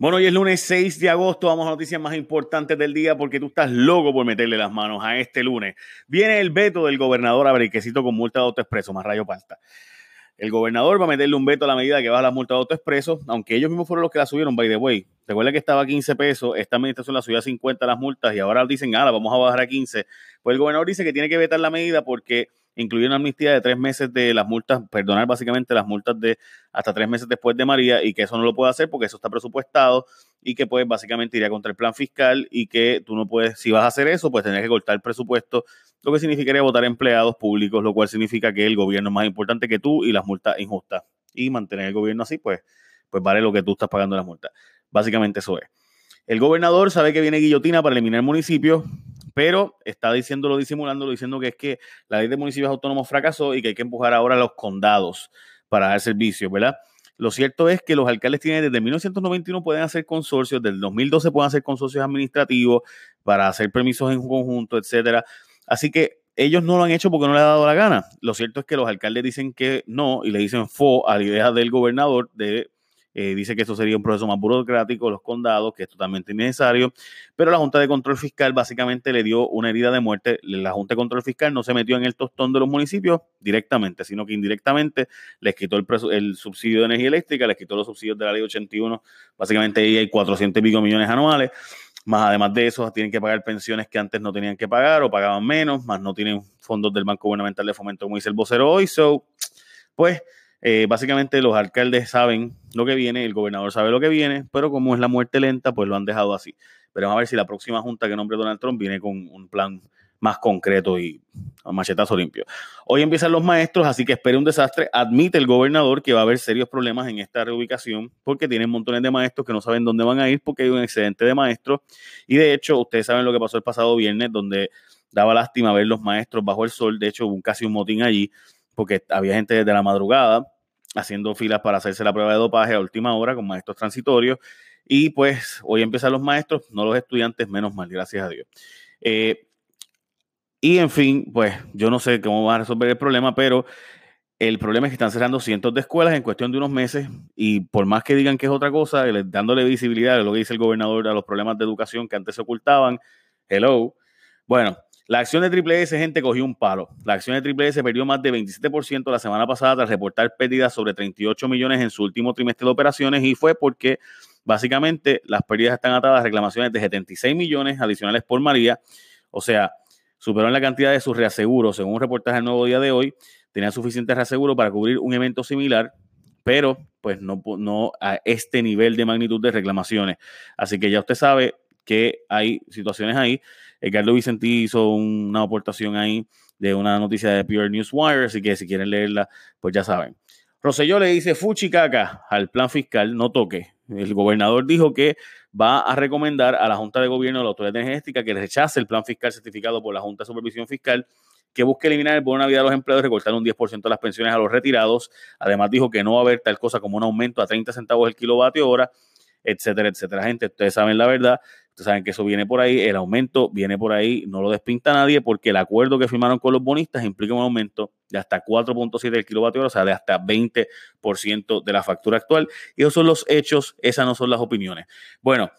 Bueno, hoy es lunes 6 de agosto, vamos a noticias más importantes del día porque tú estás loco por meterle las manos a este lunes. Viene el veto del gobernador a Brequecito con multa de autoexpreso, más rayo palta. El gobernador va a meterle un veto a la medida que baja la multa de autoexpreso, aunque ellos mismos fueron los que la subieron, by the way. Recuerda que estaba a 15 pesos, esta administración la subió a 50 las multas y ahora dicen, ah, la vamos a bajar a 15. Pues el gobernador dice que tiene que vetar la medida porque incluye una amnistía de tres meses de las multas, perdonar básicamente las multas de hasta tres meses después de María y que eso no lo puede hacer porque eso está presupuestado y que pues básicamente iría contra el plan fiscal y que tú no puedes, si vas a hacer eso, pues tendrías que cortar el presupuesto, lo que significaría votar empleados públicos, lo cual significa que el gobierno es más importante que tú y las multas injustas. Y mantener el gobierno así, pues, pues vale lo que tú estás pagando las multas. Básicamente eso es. El gobernador sabe que viene guillotina para eliminar municipios, pero está diciéndolo, disimulándolo, diciendo que es que la ley de municipios autónomos fracasó y que hay que empujar ahora a los condados para dar servicio, ¿verdad? Lo cierto es que los alcaldes tienen desde 1991 pueden hacer consorcios, desde el 2012 pueden hacer consorcios administrativos para hacer permisos en conjunto, etcétera. Así que ellos no lo han hecho porque no le ha dado la gana. Lo cierto es que los alcaldes dicen que no y le dicen fo a la idea del gobernador de eh, dice que eso sería un proceso más burocrático, los condados, que es totalmente innecesario, pero la Junta de Control Fiscal básicamente le dio una herida de muerte. La Junta de Control Fiscal no se metió en el tostón de los municipios directamente, sino que indirectamente les quitó el, el subsidio de energía eléctrica, les quitó los subsidios de la ley 81, básicamente ahí hay 400 y pico millones anuales. Más además de eso, tienen que pagar pensiones que antes no tenían que pagar o pagaban menos, más no tienen fondos del Banco Gubernamental de Fomento, como dice el vocero hoy. So, pues eh, básicamente los alcaldes saben lo que viene, el gobernador sabe lo que viene, pero como es la muerte lenta, pues lo han dejado así. Pero vamos a ver si la próxima junta que nombre Donald Trump viene con un plan más concreto y a machetazo limpio. Hoy empiezan los maestros, así que espere un desastre. Admite el gobernador que va a haber serios problemas en esta reubicación porque tienen montones de maestros que no saben dónde van a ir porque hay un excedente de maestros. Y de hecho, ustedes saben lo que pasó el pasado viernes, donde daba lástima ver los maestros bajo el sol. De hecho, hubo casi un motín allí porque había gente desde la madrugada haciendo filas para hacerse la prueba de dopaje a última hora con maestros transitorios. Y pues hoy empiezan los maestros, no los estudiantes, menos mal, gracias a Dios. Eh, y en fin, pues yo no sé cómo van a resolver el problema, pero el problema es que están cerrando cientos de escuelas en cuestión de unos meses y por más que digan que es otra cosa, dándole visibilidad a lo que dice el gobernador a los problemas de educación que antes se ocultaban, hello. Bueno, la acción de Triple S, gente, cogió un palo. La acción de Triple S perdió más de 27% la semana pasada tras reportar pérdidas sobre 38 millones en su último trimestre de operaciones y fue porque básicamente las pérdidas están atadas a reclamaciones de 76 millones adicionales por María. O sea, superaron la cantidad de sus reaseguros. Según un reportaje del nuevo día de hoy, tenía suficiente reaseguro para cubrir un evento similar, pero pues no, no a este nivel de magnitud de reclamaciones. Así que ya usted sabe que hay situaciones ahí. Edgardo Vicentí hizo una aportación ahí de una noticia de Pure Newswire, así que si quieren leerla, pues ya saben. Roselló le dice fuchicaca al plan fiscal, no toque. El gobernador dijo que va a recomendar a la Junta de Gobierno de la Autoridad Energética que rechace el plan fiscal certificado por la Junta de Supervisión Fiscal, que busque eliminar el bono de Navidad a los empleados y recortar un 10% de las pensiones a los retirados. Además dijo que no va a haber tal cosa como un aumento a 30 centavos el kilovatio hora, etcétera, etcétera. Gente, ustedes saben la verdad. Ustedes saben que eso viene por ahí, el aumento viene por ahí, no lo despinta nadie porque el acuerdo que firmaron con los bonistas implica un aumento de hasta 4.7 del kilovatio o sea, de hasta 20% de la factura actual. Y esos son los hechos, esas no son las opiniones. Bueno,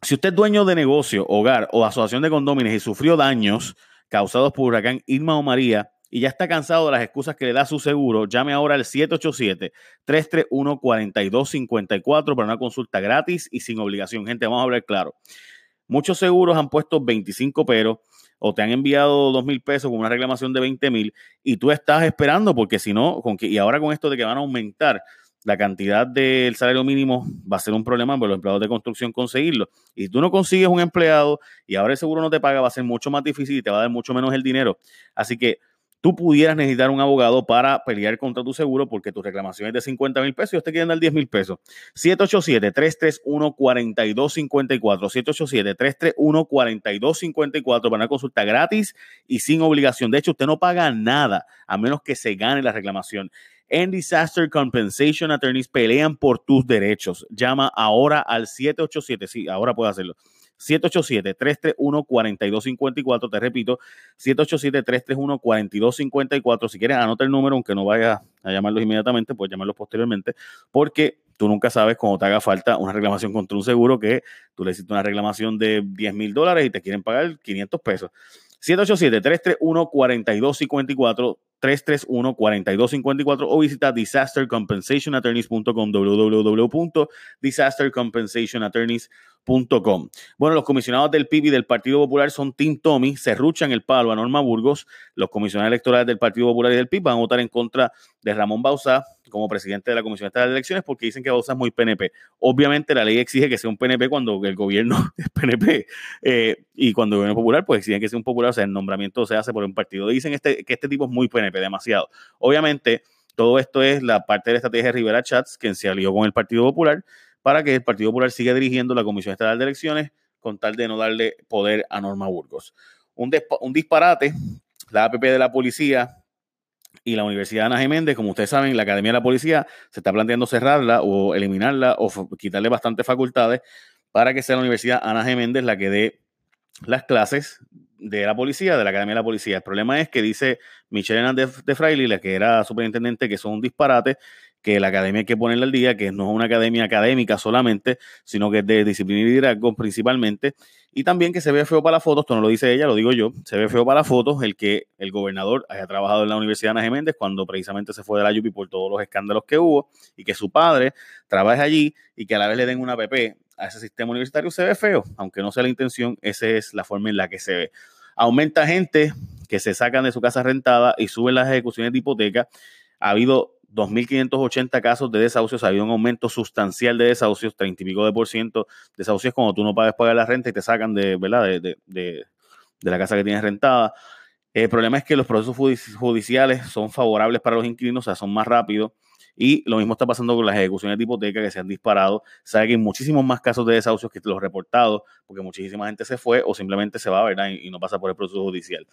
si usted es dueño de negocio, hogar o asociación de condóminos y sufrió daños causados por huracán Irma o María, y ya está cansado de las excusas que le da su seguro, llame ahora al 787-331-4254 para una consulta gratis y sin obligación. Gente, vamos a hablar claro. Muchos seguros han puesto 25 peros o te han enviado 2 mil pesos con una reclamación de 20 mil y tú estás esperando porque si no, con que, y ahora con esto de que van a aumentar la cantidad del salario mínimo va a ser un problema para los empleados de construcción conseguirlo. Y tú no consigues un empleado y ahora el seguro no te paga, va a ser mucho más difícil y te va a dar mucho menos el dinero. Así que tú pudieras necesitar un abogado para pelear contra tu seguro porque tu reclamación es de 50 mil pesos y usted quiere dar 10 mil pesos. 787-331-4254. 787-331-4254 para una consulta gratis y sin obligación. De hecho, usted no paga nada a menos que se gane la reclamación. en Disaster Compensation Attorneys pelean por tus derechos. Llama ahora al 787, sí, ahora puedo hacerlo. 787-331-4254, te repito, 787-331-4254. Si quieres, anota el número, aunque no vayas a llamarlos inmediatamente, puedes llamarlos posteriormente, porque tú nunca sabes cuando te haga falta una reclamación contra un seguro que tú le hiciste una reclamación de 10 mil dólares y te quieren pagar 500 pesos. 787-331-4254, 331-4254 o visita disastercompensationattorneys.com, www.disastercompensationattorneys.com. Bueno, los comisionados del PIB y del Partido Popular son Tim Tommy, se ruchan el palo a Norma Burgos. Los comisionados electorales del Partido Popular y del PIB van a votar en contra de Ramón Bauzá, como presidente de la Comisión de Elecciones porque dicen que Bausa es muy PNP. Obviamente la ley exige que sea un PNP cuando el gobierno es PNP eh, y cuando el gobierno es popular pues exigen que sea un popular, o sea, el nombramiento se hace por un partido. Dicen este, que este tipo es muy PNP, demasiado. Obviamente todo esto es la parte de la estrategia de Rivera Chats, quien se alió con el Partido Popular para que el Partido Popular siga dirigiendo la Comisión Estatal de Elecciones con tal de no darle poder a Norma Burgos. Un, un disparate, la APP de la policía y la Universidad Ana Geméndez, como ustedes saben, la Academia de la Policía se está planteando cerrarla o eliminarla o quitarle bastantes facultades para que sea la Universidad Ana Geméndez la que dé las clases de la policía, de la Academia de la Policía. El problema es que dice Michelle Hernández de Fraile, la que era superintendente, que son un disparate, que la academia hay que ponerle al día, que no es una academia académica solamente, sino que es de disciplina y liderazgo principalmente, y también que se ve feo para la foto, esto no lo dice ella, lo digo yo, se ve feo para la foto el que el gobernador haya trabajado en la Universidad de Ana Geméndez cuando precisamente se fue de la UPI por todos los escándalos que hubo y que su padre trabaje allí y que a la vez le den una PP a ese sistema universitario, se ve feo, aunque no sea la intención, esa es la forma en la que se ve. Aumenta gente que se sacan de su casa rentada y suben las ejecuciones de hipoteca. Ha habido 2.580 casos de desahucios, ha habido un aumento sustancial de desahucios, 30 y pico de por ciento de desahucios cuando tú no pagas pagar la renta y te sacan de, ¿verdad? De, de, de, la casa que tienes rentada. El problema es que los procesos judiciales son favorables para los inquilinos, o sea, son más rápidos. Y lo mismo está pasando con las ejecuciones de hipoteca que se han disparado. Sabe que hay muchísimos más casos de desahucios que los reportados, porque muchísima gente se fue o simplemente se va, ¿verdad? Y, no pasa por el proceso judicial.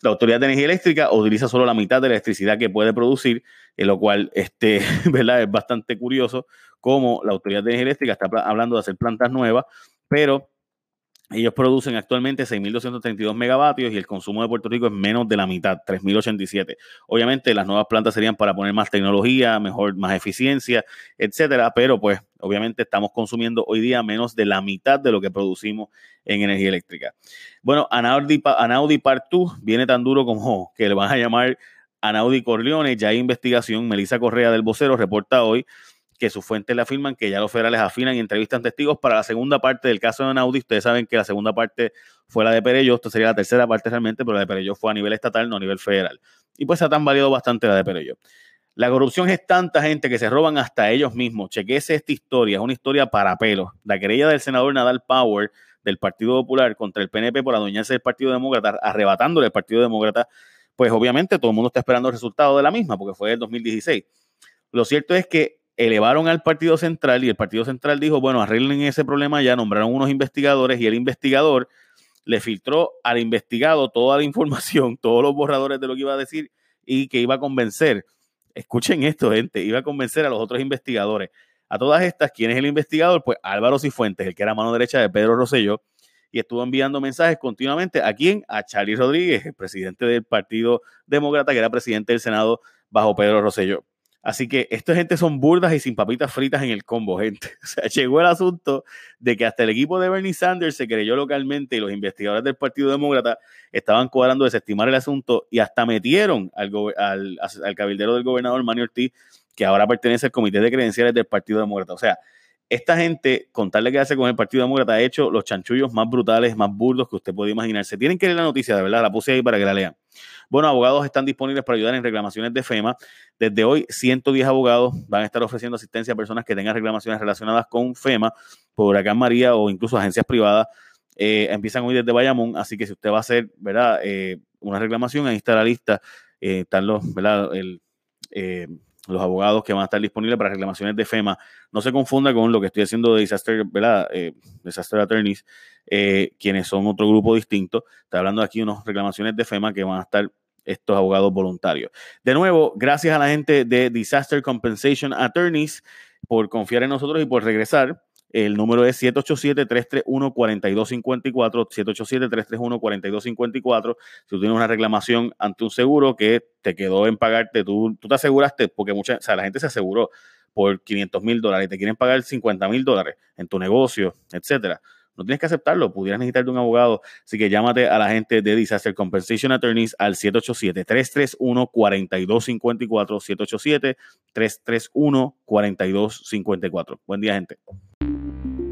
La Autoridad de Energía Eléctrica utiliza solo la mitad de la electricidad que puede producir, en lo cual, este, ¿verdad? Es bastante curioso cómo la Autoridad de Energía Eléctrica está hablando de hacer plantas nuevas, pero ellos producen actualmente 6.232 megavatios y el consumo de Puerto Rico es menos de la mitad, 3.087. Obviamente las nuevas plantas serían para poner más tecnología, mejor, más eficiencia, etcétera, pero pues obviamente estamos consumiendo hoy día menos de la mitad de lo que producimos en energía eléctrica. Bueno, Anaudi, Anaudi Part 2 viene tan duro como que le van a llamar Anaudi Corleone, ya hay investigación, Melissa Correa del Vocero reporta hoy que sus fuentes le afirman que ya los federales afinan y entrevistan testigos para la segunda parte del caso de Anaudi. Ustedes saben que la segunda parte fue la de Perello, esto sería la tercera parte realmente, pero la de Perello fue a nivel estatal, no a nivel federal. Y pues se ha tan valido bastante la de Perello. La corrupción es tanta gente que se roban hasta ellos mismos. Chequese esta historia, es una historia para pelos. La querella del senador Nadal Power del Partido Popular contra el PNP por adueñarse del Partido Demócrata, arrebatándole el Partido Demócrata, pues obviamente todo el mundo está esperando el resultado de la misma, porque fue el 2016. Lo cierto es que elevaron al Partido Central y el Partido Central dijo, bueno, arreglen ese problema ya, nombraron unos investigadores y el investigador le filtró al investigado toda la información, todos los borradores de lo que iba a decir y que iba a convencer, escuchen esto gente, iba a convencer a los otros investigadores. A todas estas, ¿quién es el investigador? Pues Álvaro Cifuentes, el que era mano derecha de Pedro Rosselló, y estuvo enviando mensajes continuamente a quién? A Charlie Rodríguez, el presidente del Partido Demócrata, que era presidente del Senado bajo Pedro Rosselló. Así que esta gente son burdas y sin papitas fritas en el combo, gente. O sea, llegó el asunto de que hasta el equipo de Bernie Sanders se creyó localmente y los investigadores del Partido Demócrata estaban cuadrando desestimar el asunto y hasta metieron al, al, al cabildero del gobernador Manuel Ortiz, que ahora pertenece al comité de credenciales del Partido Demócrata. O sea, esta gente, con tal de quedarse con el Partido Demócrata, ha hecho los chanchullos más brutales, más burdos que usted puede imaginarse. Tienen que leer la noticia, de verdad, la puse ahí para que la lean. Bueno, abogados están disponibles para ayudar en reclamaciones de FEMA. Desde hoy, 110 abogados van a estar ofreciendo asistencia a personas que tengan reclamaciones relacionadas con FEMA, por Huracán María o incluso agencias privadas. Eh, empiezan hoy desde Bayamón, así que si usted va a hacer, ¿verdad? Eh, una reclamación, ahí está la lista. Eh, están los, ¿verdad? El, los abogados que van a estar disponibles para reclamaciones de FEMA. No se confunda con lo que estoy haciendo de Disaster. Eh, disaster Attorneys, eh, quienes son otro grupo distinto. Está hablando aquí de unas reclamaciones de FEMA que van a estar estos abogados voluntarios. De nuevo, gracias a la gente de Disaster Compensation Attorneys por confiar en nosotros y por regresar. El número es 787-331-4254, 787-331-4254. Si tú tienes una reclamación ante un seguro que te quedó en pagarte, tú, tú te aseguraste, porque mucha, o sea, la gente se aseguró por 500 mil dólares y te quieren pagar 50 mil dólares en tu negocio, etcétera no tienes que aceptarlo, pudieras necesitar de un abogado. Así que llámate a la gente de Disaster Compensation Attorneys al 787-331-4254, 787-331-4254. Buen día, gente.